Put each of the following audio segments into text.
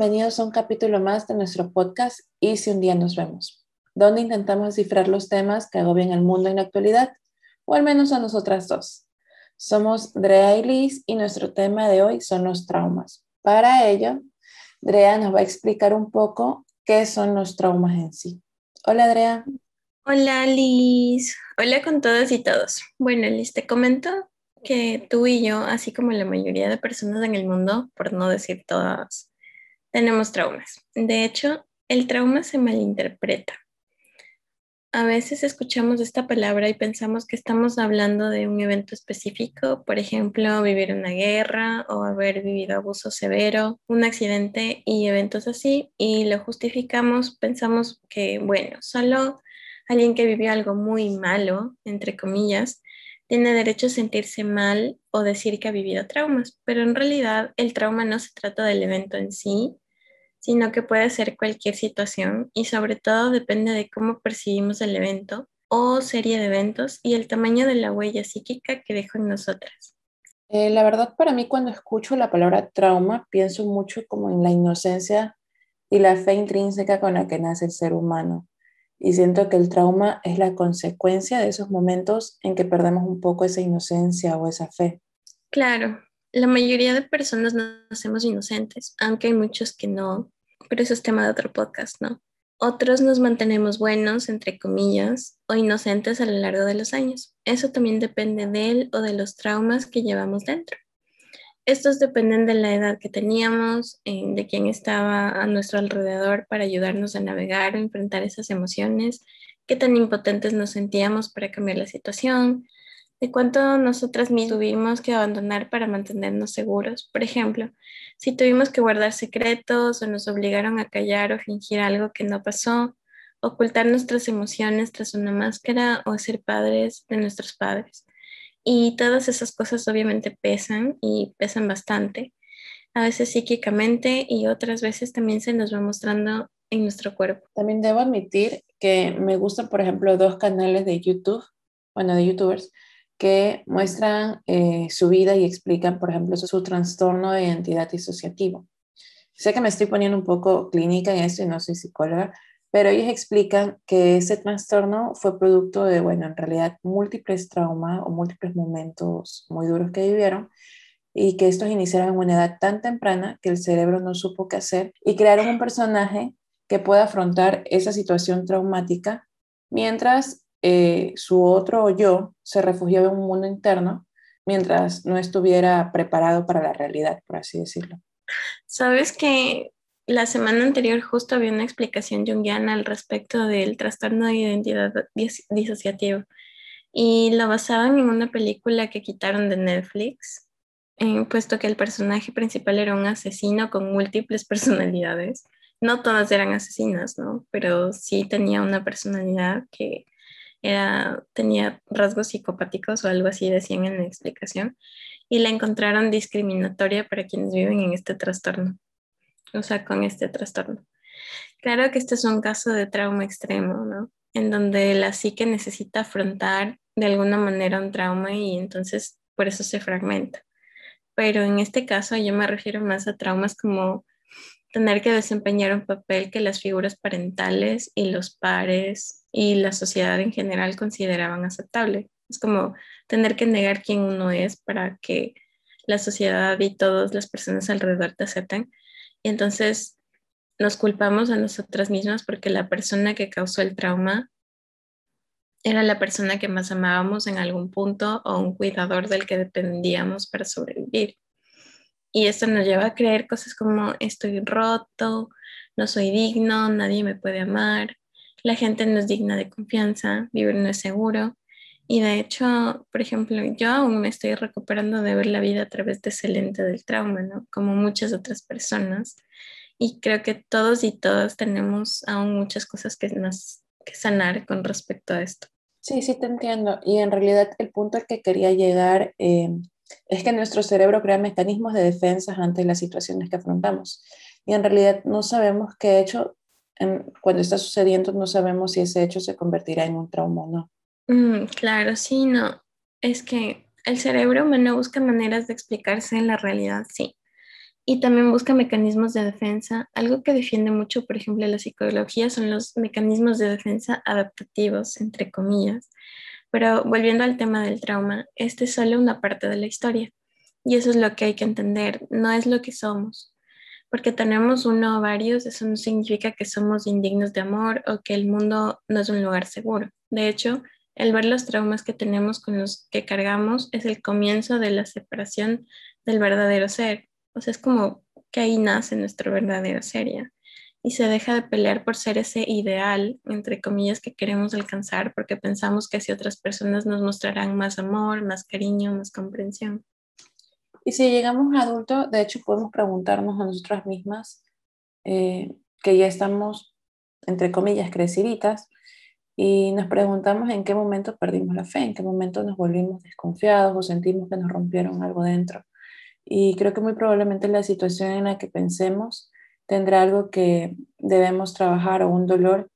Bienvenidos a un capítulo más de nuestro podcast Y si un día nos vemos, donde intentamos descifrar los temas que agobian al mundo en la actualidad, o al menos a nosotras dos. Somos Drea y Liz y nuestro tema de hoy son los traumas. Para ello, Drea nos va a explicar un poco qué son los traumas en sí. Hola, Drea. Hola, Liz. Hola con todos y todos. Bueno, Liz, te comento que tú y yo, así como la mayoría de personas en el mundo, por no decir todas, tenemos traumas. De hecho, el trauma se malinterpreta. A veces escuchamos esta palabra y pensamos que estamos hablando de un evento específico, por ejemplo, vivir una guerra o haber vivido abuso severo, un accidente y eventos así, y lo justificamos, pensamos que, bueno, solo alguien que vivió algo muy malo, entre comillas, tiene derecho a sentirse mal o decir que ha vivido traumas, pero en realidad el trauma no se trata del evento en sí, sino que puede ser cualquier situación y sobre todo depende de cómo percibimos el evento o serie de eventos y el tamaño de la huella psíquica que dejó en nosotras. Eh, la verdad, para mí cuando escucho la palabra trauma, pienso mucho como en la inocencia y la fe intrínseca con la que nace el ser humano y siento que el trauma es la consecuencia de esos momentos en que perdemos un poco esa inocencia o esa fe. Claro, la mayoría de personas nacemos inocentes, aunque hay muchos que no, pero eso es tema de otro podcast, ¿no? Otros nos mantenemos buenos, entre comillas, o inocentes a lo largo de los años. Eso también depende de él o de los traumas que llevamos dentro. Estos dependen de la edad que teníamos, de quién estaba a nuestro alrededor para ayudarnos a navegar o enfrentar esas emociones, qué tan impotentes nos sentíamos para cambiar la situación, de cuánto nosotras mismas tuvimos que abandonar para mantenernos seguros. Por ejemplo, si tuvimos que guardar secretos o nos obligaron a callar o fingir algo que no pasó, ocultar nuestras emociones tras una máscara o ser padres de nuestros padres. Y todas esas cosas obviamente pesan y pesan bastante, a veces psíquicamente y otras veces también se nos va mostrando en nuestro cuerpo. También debo admitir que me gustan, por ejemplo, dos canales de YouTube, bueno, de youtubers, que muestran eh, su vida y explican, por ejemplo, su, su, trastorno de identidad disociativo. Sé que me estoy poniendo un poco clínica en esto y no soy psicóloga, pero ellos explican que ese trastorno fue producto de, bueno, en realidad múltiples traumas o múltiples momentos muy duros que vivieron y que estos iniciaron en una edad tan temprana que el cerebro no supo qué hacer y crearon un personaje que pueda afrontar esa situación traumática mientras eh, su otro yo se refugiaba en un mundo interno mientras no estuviera preparado para la realidad, por así decirlo. Sabes que la semana anterior justo había una explicación junguiana al respecto del trastorno de identidad disociativa y lo basaban en una película que quitaron de Netflix, eh, puesto que el personaje principal era un asesino con múltiples personalidades. No todas eran asesinas, ¿no? Pero sí tenía una personalidad que era, tenía rasgos psicopáticos o algo así decían en la explicación, y la encontraron discriminatoria para quienes viven en este trastorno o sea, con este trastorno. Claro que este es un caso de trauma extremo, ¿no? En donde la psique necesita afrontar de alguna manera un trauma y entonces por eso se fragmenta. Pero en este caso yo me refiero más a traumas como tener que desempeñar un papel que las figuras parentales y los pares y la sociedad en general consideraban aceptable. Es como tener que negar quién uno es para que la sociedad y todas las personas alrededor te acepten y entonces nos culpamos a nosotras mismas porque la persona que causó el trauma era la persona que más amábamos en algún punto o un cuidador del que dependíamos para sobrevivir. Y esto nos lleva a creer cosas como estoy roto, no soy digno, nadie me puede amar, la gente no es digna de confianza, vivir no es seguro. Y de hecho, por ejemplo, yo aún me estoy recuperando de ver la vida a través de ese lente del trauma, ¿no? Como muchas otras personas. Y creo que todos y todas tenemos aún muchas cosas que, nos, que sanar con respecto a esto. Sí, sí, te entiendo. Y en realidad el punto al que quería llegar eh, es que nuestro cerebro crea mecanismos de defensa ante las situaciones que afrontamos. Y en realidad no sabemos qué hecho, en, cuando está sucediendo, no sabemos si ese hecho se convertirá en un trauma o no. Mm, claro, sí, no. Es que el cerebro humano busca maneras de explicarse en la realidad, sí. y también busca mecanismos de defensa. Algo que defiende mucho, por ejemplo, la psicología son los mecanismos de defensa adaptativos, entre comillas. Pero volviendo al tema del trauma, este es solo una parte de la historia. Y eso es lo que hay que entender, no es lo que somos. Porque tenemos uno o varios, eso no significa que somos indignos de amor o que el mundo no es un lugar seguro. De hecho, el ver los traumas que tenemos con los que cargamos es el comienzo de la separación del verdadero ser. O sea, es como que ahí nace nuestro verdadero ser y se deja de pelear por ser ese ideal, entre comillas, que queremos alcanzar porque pensamos que así otras personas nos mostrarán más amor, más cariño, más comprensión. Y si llegamos a adultos, de hecho podemos preguntarnos a nosotras mismas, eh, que ya estamos, entre comillas, creciditas, y nos preguntamos en qué momento perdimos la fe, en qué momento nos volvimos desconfiados o sentimos que nos rompieron algo dentro. Y creo que muy probablemente la situación en la que pensemos tendrá algo que debemos trabajar o un dolor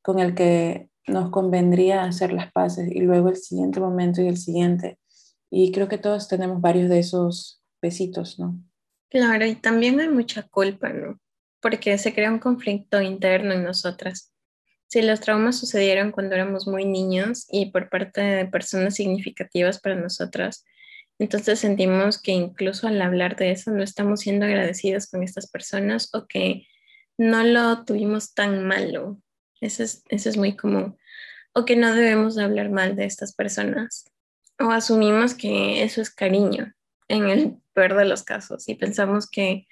con el que nos convendría hacer las paces y luego el siguiente momento y el siguiente. Y creo que todos tenemos varios de esos besitos, ¿no? Claro, y también hay mucha culpa, ¿no? Porque se crea un conflicto interno en nosotras si los traumas sucedieron cuando éramos muy niños y por parte de personas significativas para nosotras. Entonces sentimos que incluso al hablar de eso no estamos siendo agradecidos con estas personas o que no lo tuvimos tan malo. Eso es, eso es muy común. O que no debemos hablar mal de estas personas. O asumimos que eso es cariño en el peor de los casos y pensamos que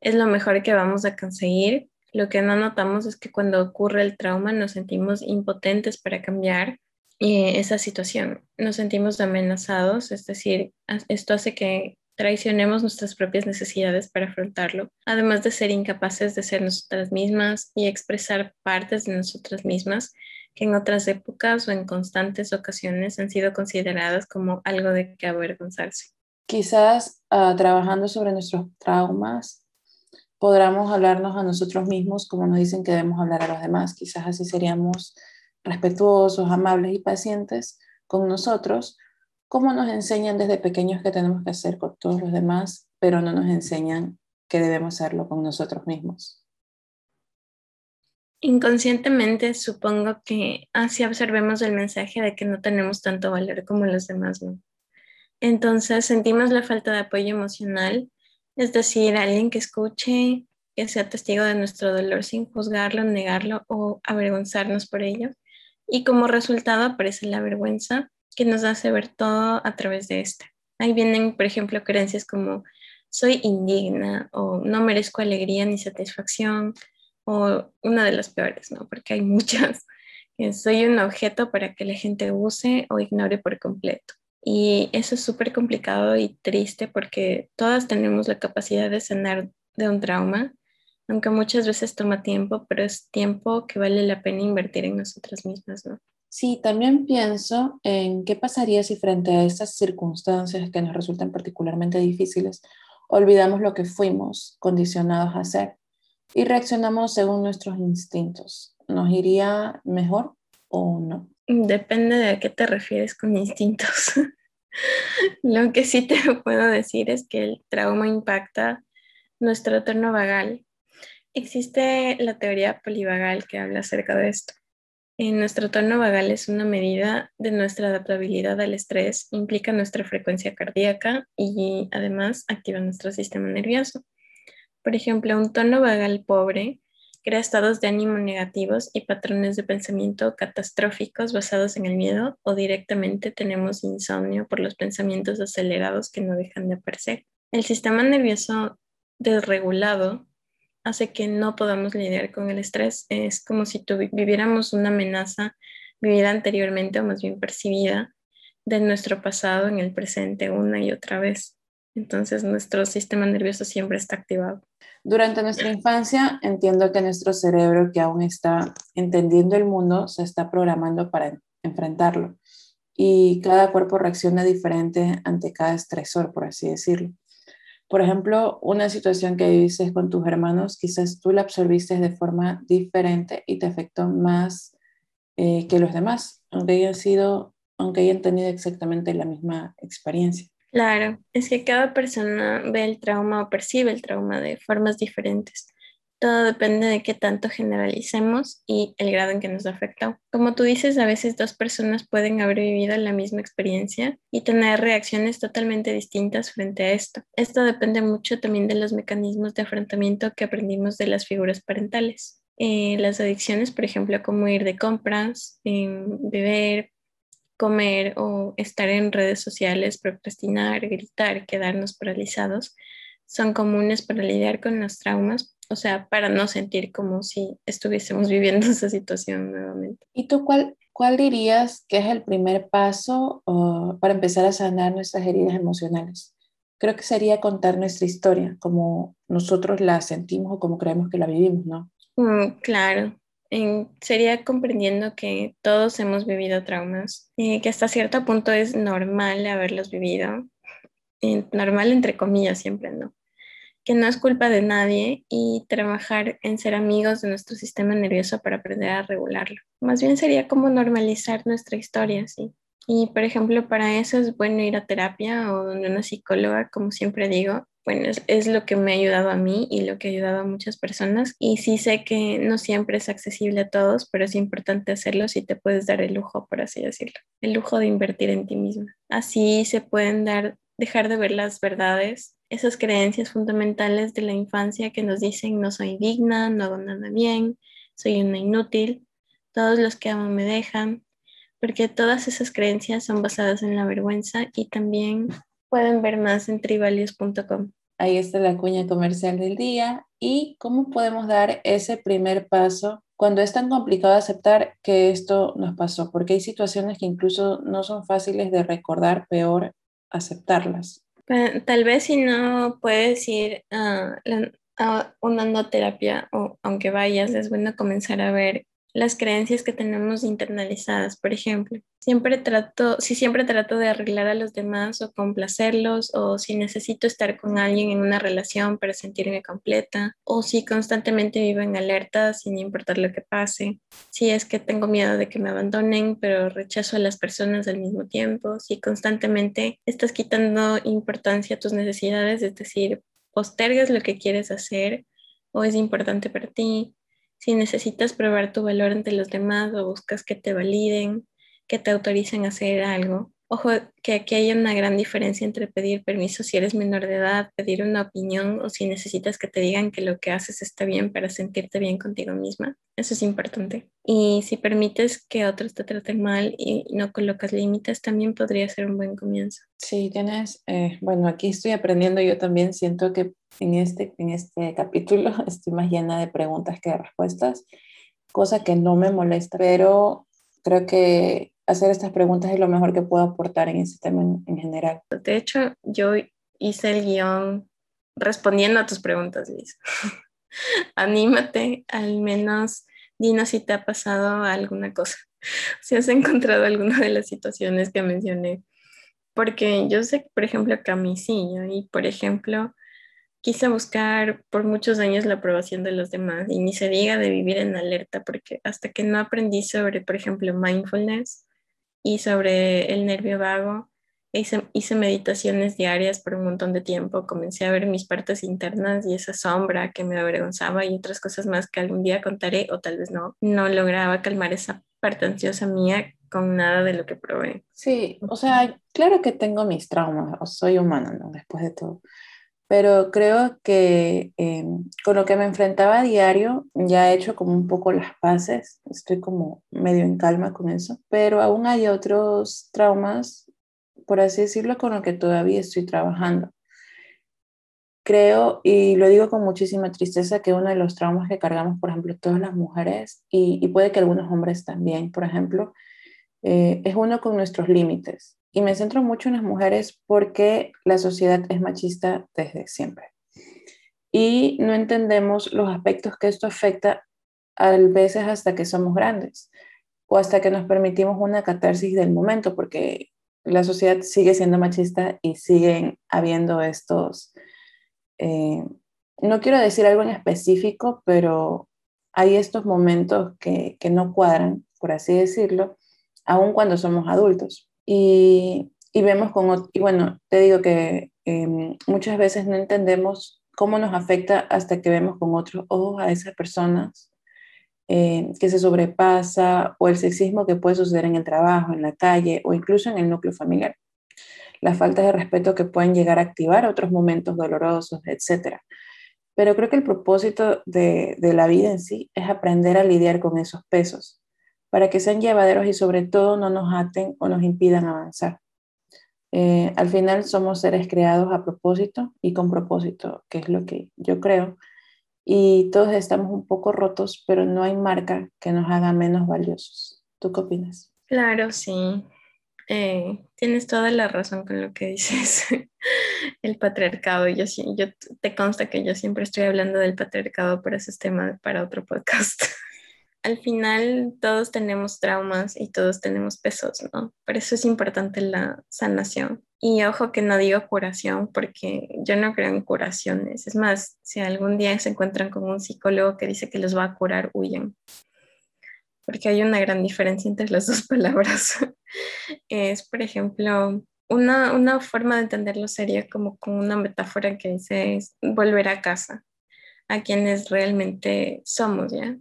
es lo mejor que vamos a conseguir lo que no notamos es que cuando ocurre el trauma nos sentimos impotentes para cambiar eh, esa situación. Nos sentimos amenazados, es decir, esto hace que traicionemos nuestras propias necesidades para afrontarlo, además de ser incapaces de ser nosotras mismas y expresar partes de nosotras mismas que en otras épocas o en constantes ocasiones han sido consideradas como algo de que avergonzarse. Quizás ah, trabajando sobre nuestros traumas podamos hablarnos a nosotros mismos como nos dicen que debemos hablar a los demás. Quizás así seríamos respetuosos, amables y pacientes con nosotros, como nos enseñan desde pequeños que tenemos que hacer con todos los demás, pero no nos enseñan que debemos hacerlo con nosotros mismos. Inconscientemente supongo que así observemos el mensaje de que no tenemos tanto valor como los demás, ¿no? Entonces sentimos la falta de apoyo emocional es decir, alguien que escuche, que sea testigo de nuestro dolor sin juzgarlo, negarlo o avergonzarnos por ello. Y como resultado aparece la vergüenza que nos hace ver todo a través de esta. Ahí vienen, por ejemplo, creencias como soy indigna o no merezco alegría ni satisfacción o una de las peores, ¿no? Porque hay muchas. Soy un objeto para que la gente use o ignore por completo. Y eso es súper complicado y triste porque todas tenemos la capacidad de sanar de un trauma, aunque muchas veces toma tiempo, pero es tiempo que vale la pena invertir en nosotras mismas, ¿no? Sí, también pienso en qué pasaría si frente a estas circunstancias que nos resultan particularmente difíciles, olvidamos lo que fuimos condicionados a hacer y reaccionamos según nuestros instintos. ¿Nos iría mejor o no? Depende de a qué te refieres con instintos. Lo que sí te puedo decir es que el trauma impacta nuestro tono vagal. Existe la teoría polivagal que habla acerca de esto. En nuestro tono vagal es una medida de nuestra adaptabilidad al estrés, implica nuestra frecuencia cardíaca y además activa nuestro sistema nervioso. Por ejemplo, un tono vagal pobre crea estados de ánimo negativos y patrones de pensamiento catastróficos basados en el miedo o directamente tenemos insomnio por los pensamientos acelerados que no dejan de aparecer. El sistema nervioso desregulado hace que no podamos lidiar con el estrés. Es como si viviéramos una amenaza vivida anteriormente o más bien percibida de nuestro pasado en el presente una y otra vez. Entonces nuestro sistema nervioso siempre está activado. Durante nuestra infancia entiendo que nuestro cerebro que aún está entendiendo el mundo se está programando para enfrentarlo y cada cuerpo reacciona diferente ante cada estresor, por así decirlo. Por ejemplo, una situación que dices con tus hermanos, quizás tú la absorbiste de forma diferente y te afectó más eh, que los demás, aunque hayan sido, aunque hayan tenido exactamente la misma experiencia. Claro, es que cada persona ve el trauma o percibe el trauma de formas diferentes. Todo depende de qué tanto generalicemos y el grado en que nos afecta. Como tú dices, a veces dos personas pueden haber vivido la misma experiencia y tener reacciones totalmente distintas frente a esto. Esto depende mucho también de los mecanismos de afrontamiento que aprendimos de las figuras parentales. Eh, las adicciones, por ejemplo, como ir de compras, beber, comer o estar en redes sociales, procrastinar, gritar, quedarnos paralizados, son comunes para lidiar con los traumas, o sea, para no sentir como si estuviésemos viviendo esa situación nuevamente. ¿Y tú cuál, cuál dirías que es el primer paso para empezar a sanar nuestras heridas emocionales? Creo que sería contar nuestra historia, como nosotros la sentimos o como creemos que la vivimos, ¿no? Mm, claro, sería comprendiendo que todos hemos vivido traumas, y que hasta cierto punto es normal haberlos vivido, normal entre comillas siempre, ¿no? Que no es culpa de nadie y trabajar en ser amigos de nuestro sistema nervioso para aprender a regularlo. Más bien sería como normalizar nuestra historia, ¿sí? Y por ejemplo, para eso es bueno ir a terapia o donde una psicóloga, como siempre digo, bueno, es, lo que me ha ayudado a mí y lo que ha ayudado a muchas personas. Y sí sé que no siempre es accesible a todos, pero es importante hacerlo si te puedes dar el lujo, por así decirlo, el lujo de invertir en ti misma. Así se pueden dar, dejar de ver las verdades, esas creencias fundamentales de la infancia que nos dicen no soy digna, no hago nada bien, soy una inútil, todos los que amo me dejan, porque todas esas creencias son basadas en la vergüenza y también pueden ver más en tribalios.com. Ahí está la cuña comercial del día. ¿Y cómo podemos dar ese primer paso cuando es tan complicado aceptar que esto nos pasó? Porque hay situaciones que incluso no son fáciles de recordar, peor aceptarlas. Tal vez si no puedes ir a, una no terapia o aunque vayas, es bueno comenzar a ver las creencias que tenemos internalizadas, por ejemplo. Siempre trato, si siempre trato de arreglar a los demás o complacerlos, o si necesito estar con alguien en una relación para sentirme completa, o si constantemente vivo en alerta sin importar lo que pase, si es que tengo miedo de que me abandonen, pero rechazo a las personas al mismo tiempo, si constantemente estás quitando importancia a tus necesidades, es decir, postergas lo que quieres hacer o es importante para ti, si necesitas probar tu valor ante los demás o buscas que te validen, que te autoricen a hacer algo. Ojo, que aquí hay una gran diferencia entre pedir permiso si eres menor de edad, pedir una opinión o si necesitas que te digan que lo que haces está bien para sentirte bien contigo misma. Eso es importante. Y si permites que otros te traten mal y no colocas límites, también podría ser un buen comienzo. Sí, tienes, eh, bueno, aquí estoy aprendiendo yo también, siento que en este, en este capítulo estoy más llena de preguntas que de respuestas, cosa que no me molesta, pero creo que hacer estas preguntas es lo mejor que puedo aportar en este tema en, general. De hecho, yo hice el guion respondiendo a tus preguntas, Liz. Anímate, al menos dinos si te ha pasado alguna cosa, si has encontrado alguna de las situaciones que mencioné. Porque yo sé, por ejemplo, que a mí sí, y por ejemplo, quise buscar por muchos años la aprobación de los demás y ni se diga de vivir en alerta, porque hasta que no aprendí sobre, por ejemplo, mindfulness, y sobre el nervio vago. Hice, hice, meditaciones diarias por un montón de tiempo, comencé a ver mis partes internas y esa sombra que me avergonzaba y otras cosas más que algún día contaré o tal vez no. No lograba calmar esa parte ansiosa mía con nada de lo que probé. Sí, o sea, claro que tengo mis traumas, o soy humana, ¿no? Después de todo pero creo que eh, con lo que me enfrentaba a diario ya he hecho como un poco las paces, estoy como medio en calma con eso, pero aún hay otros traumas, por así decirlo, con los que todavía estoy trabajando. Creo, y lo digo con muchísima tristeza, que uno de los traumas que cargamos, por ejemplo, todas las mujeres, y, puede que algunos hombres también, por ejemplo, eh, es uno con nuestros límites y me centro mucho en las mujeres porque la sociedad es machista desde siempre. Y no entendemos los aspectos que esto afecta a veces hasta que somos grandes o hasta que nos permitimos una catarsis del momento, porque la sociedad sigue siendo machista y siguen habiendo estos, eh, no quiero decir algo en específico, pero hay estos momentos que, que no cuadran, por así decirlo, aun cuando somos adultos. Y, y vemos con, y bueno, te digo que em, muchas veces no entendemos cómo nos afecta hasta que vemos con otros ojos a esas personas eh, que se sobrepasa o el sexismo que puede suceder en el trabajo, en la calle o incluso en el núcleo familiar. Las faltas de respeto que pueden llegar a activar otros momentos dolorosos, etc. Pero creo que el propósito de, de la vida en sí es aprender a lidiar con esos pesos para que sean llevaderos y sobre todo no nos aten o nos impidan avanzar. Eh, al final somos seres creados a propósito y con propósito, que es lo que yo creo. Y todos estamos un poco rotos, pero no hay marca que nos haga menos valiosos. ¿Tú qué opinas? Claro, sí. Eh, tienes toda la razón con lo que dices. el patriarcado. Yo, yo te consta que yo siempre estoy hablando del patriarcado, pero ese es tema para otro podcast. al final todos tenemos traumas y todos tenemos pesos, ¿no? Por eso es importante la sanación. Y ojo que no digo curación porque yo no creo en curaciones. Es más, si algún día se encuentran con un psicólogo que dice que los va a curar, huyen. Porque hay una gran diferencia entre las dos palabras. es, por ejemplo, una, forma de entenderlo sería como con una metáfora que dice volver a casa, a quienes realmente somos, ¿ya?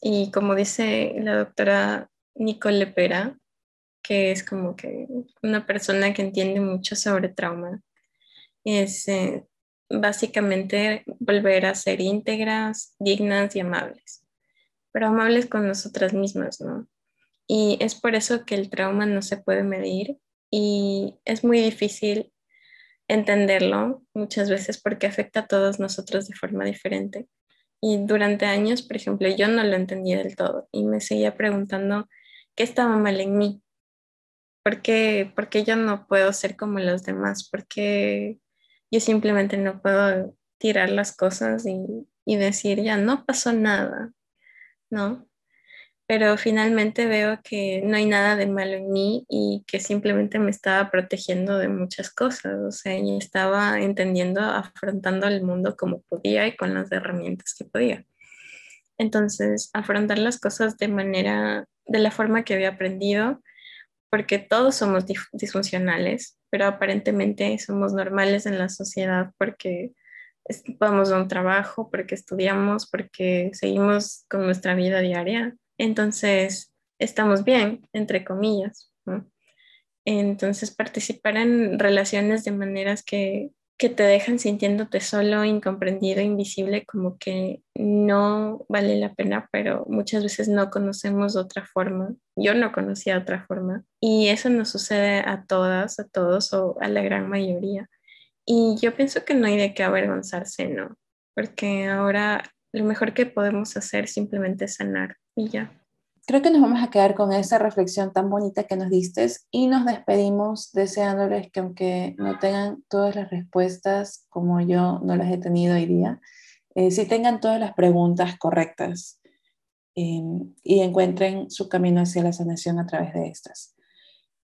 Y como dice la doctora Nicole Lepera, que es como que una persona que entiende mucho sobre trauma, es eh, básicamente volver a ser íntegras, dignas y amables, pero amables con nosotras mismas, ¿no? Y es por eso que el trauma no se puede medir y es muy difícil entenderlo muchas veces porque afecta a todos nosotros de forma diferente. Y durante años, por ejemplo, yo no lo entendía del todo y me seguía preguntando qué estaba mal en mí. ¿Por qué, yo no puedo ser como los demás? ¿Por qué yo simplemente no puedo tirar las cosas y, y decir, ya no pasó nada? ¿No? Pero finalmente veo que no hay nada de malo en mí y que simplemente me estaba protegiendo de muchas cosas, o sea, y estaba entendiendo, afrontando el mundo como podía y con las herramientas que podía. Entonces, afrontar las cosas de manera, de la forma que había aprendido, porque todos somos disfuncionales, pero aparentemente somos normales en la sociedad porque vamos a un trabajo, porque estudiamos, porque seguimos con nuestra vida diaria entonces estamos bien, entre comillas. Entonces participar en relaciones de maneras que, que te dejan sintiéndote solo, incomprendido, invisible, como que no vale la pena, pero muchas veces no conocemos otra forma. Yo no conocía otra forma. Y eso nos sucede a todas, a todos o a la gran mayoría. Y yo pienso que no hay de qué avergonzarse, ¿no? Porque ahora lo mejor que podemos hacer simplemente es sanar y ya. Creo que nos vamos a quedar con esa reflexión tan bonita que nos diste y nos despedimos deseándoles que aunque no tengan todas las respuestas como yo no las he tenido hoy día, eh, sí tengan todas las preguntas correctas em, y encuentren su camino hacia la sanación a través de estas.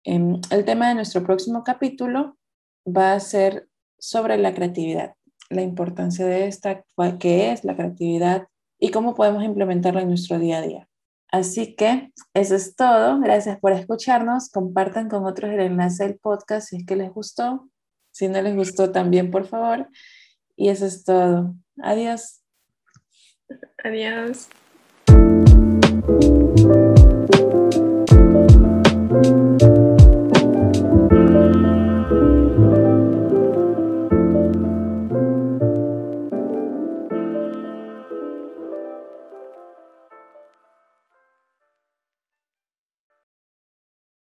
Em, el tema de nuestro próximo capítulo va a ser sobre la creatividad la importancia de esta, qué es la creatividad y cómo podemos implementarla en nuestro día a día. Así que eso es todo. Gracias por escucharnos. Compartan con otros el enlace del podcast si es que les gustó. Si no les gustó también, por favor. Y eso es todo. Adiós. Adiós.